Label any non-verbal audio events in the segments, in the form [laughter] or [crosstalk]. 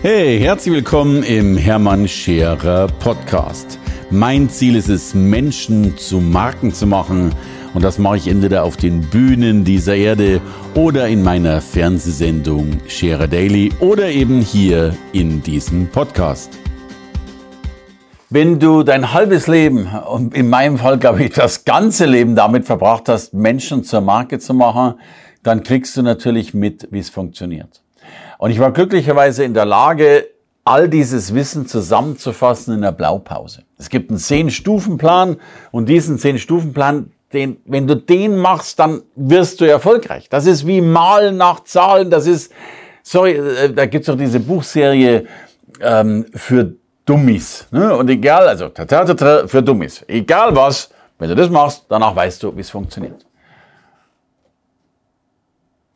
Hey, herzlich willkommen im Hermann Scherer Podcast. Mein Ziel ist es, Menschen zu Marken zu machen. Und das mache ich entweder auf den Bühnen dieser Erde oder in meiner Fernsehsendung Scherer Daily oder eben hier in diesem Podcast. Wenn du dein halbes Leben und in meinem Fall glaube ich das ganze Leben damit verbracht hast, Menschen zur Marke zu machen, dann kriegst du natürlich mit, wie es funktioniert. Und ich war glücklicherweise in der Lage, all dieses Wissen zusammenzufassen in der Blaupause. Es gibt einen Zehn-Stufen-Plan und diesen Zehn-Stufen-Plan, den, wenn du den machst, dann wirst du erfolgreich. Das ist wie Malen nach Zahlen. Das ist, sorry, äh, da gibt's doch diese Buchserie ähm, für Dummies. Ne? Und egal, also für Dummies. Egal was, wenn du das machst, danach weißt du, wie es funktioniert.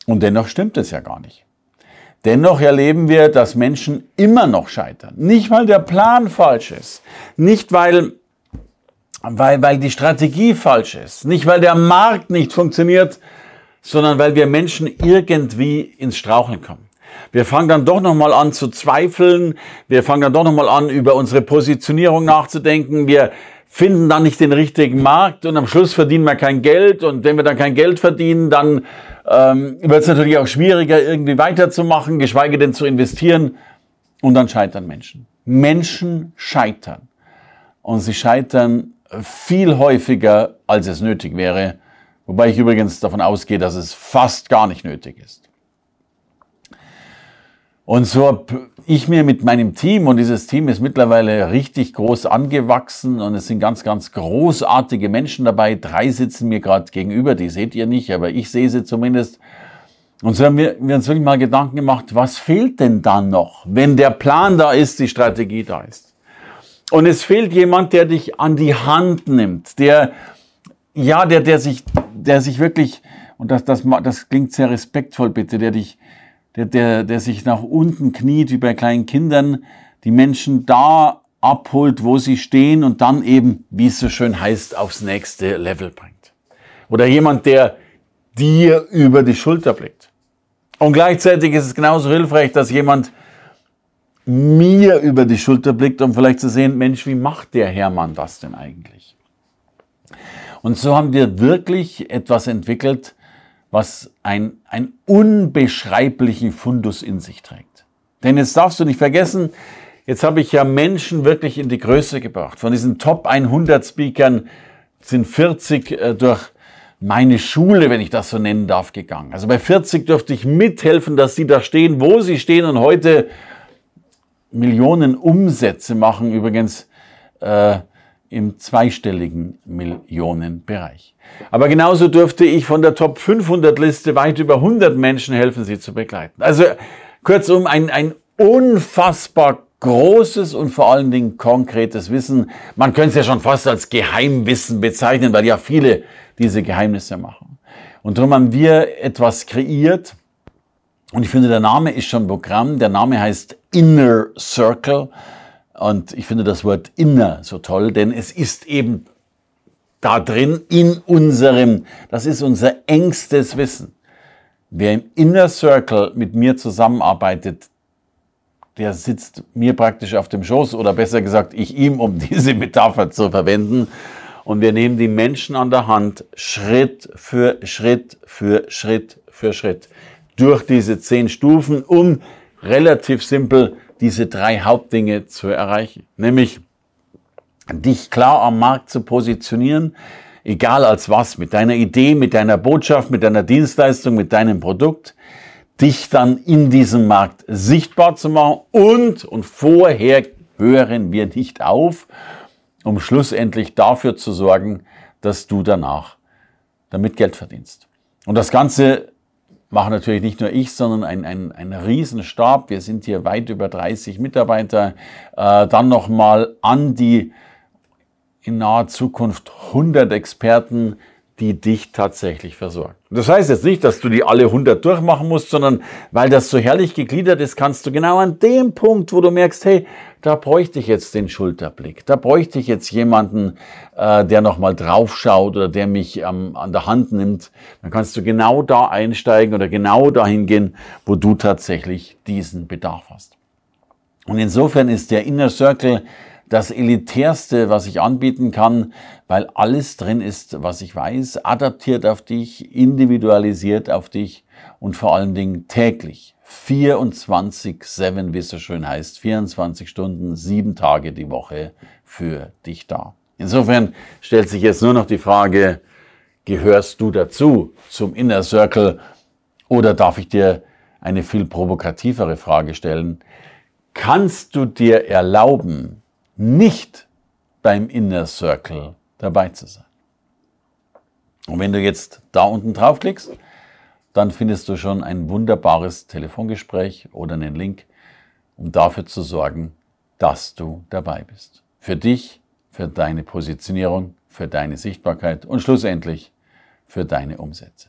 Und dennoch stimmt es ja gar nicht. Dennoch erleben wir, dass Menschen immer noch scheitern. Nicht, weil der Plan falsch ist. Nicht, weil, weil, weil die Strategie falsch ist. Nicht, weil der Markt nicht funktioniert, sondern weil wir Menschen irgendwie ins Straucheln kommen. Wir fangen dann doch nochmal an zu zweifeln. Wir fangen dann doch nochmal an, über unsere Positionierung nachzudenken. Wir finden dann nicht den richtigen Markt und am Schluss verdienen wir kein Geld. Und wenn wir dann kein Geld verdienen, dann ähm, wird es natürlich auch schwieriger, irgendwie weiterzumachen, geschweige denn zu investieren. Und dann scheitern Menschen. Menschen scheitern. Und sie scheitern viel häufiger, als es nötig wäre. Wobei ich übrigens davon ausgehe, dass es fast gar nicht nötig ist. Und so habe ich mir mit meinem Team, und dieses Team ist mittlerweile richtig groß angewachsen und es sind ganz, ganz großartige Menschen dabei. Drei sitzen mir gerade gegenüber, die seht ihr nicht, aber ich sehe sie zumindest. Und so haben wir, wir uns wirklich mal Gedanken gemacht, was fehlt denn dann noch, wenn der Plan da ist, die Strategie da ist. Und es fehlt jemand, der dich an die Hand nimmt, der, ja, der, der sich, der sich wirklich, und das, das, das klingt sehr respektvoll bitte, der dich, der, der, der sich nach unten kniet, wie bei kleinen Kindern, die Menschen da abholt, wo sie stehen und dann eben, wie es so schön heißt, aufs nächste Level bringt. Oder jemand, der dir über die Schulter blickt. Und gleichzeitig ist es genauso hilfreich, dass jemand mir über die Schulter blickt, um vielleicht zu sehen, Mensch, wie macht der Hermann das denn eigentlich? Und so haben wir wirklich etwas entwickelt, was ein, ein unbeschreiblichen Fundus in sich trägt. Denn jetzt darfst du nicht vergessen, jetzt habe ich ja Menschen wirklich in die Größe gebracht. Von diesen Top 100 Speakern sind 40 äh, durch meine Schule, wenn ich das so nennen darf, gegangen. Also bei 40 dürfte ich mithelfen, dass sie da stehen, wo sie stehen und heute Millionen Umsätze machen. Übrigens äh, im zweistelligen Millionenbereich. Aber genauso dürfte ich von der Top 500 Liste weit über 100 Menschen helfen, sie zu begleiten. Also kurzum, ein, ein unfassbar großes und vor allen Dingen konkretes Wissen. Man könnte es ja schon fast als Geheimwissen bezeichnen, weil ja viele diese Geheimnisse machen. Und darum haben wir etwas kreiert. Und ich finde, der Name ist schon Programm. Der Name heißt Inner Circle. Und ich finde das Wort inner so toll, denn es ist eben da drin in unserem, das ist unser engstes Wissen. Wer im Inner Circle mit mir zusammenarbeitet, der sitzt mir praktisch auf dem Schoß oder besser gesagt ich ihm, um [laughs] diese Metapher zu verwenden. Und wir nehmen die Menschen an der Hand Schritt für Schritt für Schritt für Schritt durch diese zehn Stufen, um relativ simpel diese drei Hauptdinge zu erreichen. Nämlich dich klar am Markt zu positionieren, egal als was, mit deiner Idee, mit deiner Botschaft, mit deiner Dienstleistung, mit deinem Produkt, dich dann in diesem Markt sichtbar zu machen und, und vorher hören wir nicht auf, um schlussendlich dafür zu sorgen, dass du danach damit Geld verdienst. Und das Ganze machen natürlich nicht nur ich, sondern ein, ein, ein Riesenstab. Wir sind hier weit über 30 Mitarbeiter. Äh, dann nochmal an die in naher Zukunft 100 Experten, die dich tatsächlich versorgen. Das heißt jetzt nicht, dass du die alle 100 durchmachen musst, sondern weil das so herrlich gegliedert ist, kannst du genau an dem Punkt, wo du merkst, hey, da bräuchte ich jetzt den Schulterblick, da bräuchte ich jetzt jemanden, äh, der nochmal draufschaut oder der mich ähm, an der Hand nimmt, dann kannst du genau da einsteigen oder genau dahin gehen, wo du tatsächlich diesen Bedarf hast. Und insofern ist der Inner Circle das Elitärste, was ich anbieten kann, weil alles drin ist, was ich weiß, adaptiert auf dich, individualisiert auf dich und vor allen Dingen täglich. 24-7, wie es so schön heißt, 24 Stunden, sieben Tage die Woche für dich da. Insofern stellt sich jetzt nur noch die Frage, gehörst du dazu zum Inner Circle oder darf ich dir eine viel provokativere Frage stellen? Kannst du dir erlauben, nicht beim Inner Circle dabei zu sein? Und wenn du jetzt da unten draufklickst, dann findest du schon ein wunderbares Telefongespräch oder einen Link, um dafür zu sorgen, dass du dabei bist. Für dich, für deine Positionierung, für deine Sichtbarkeit und schlussendlich für deine Umsätze.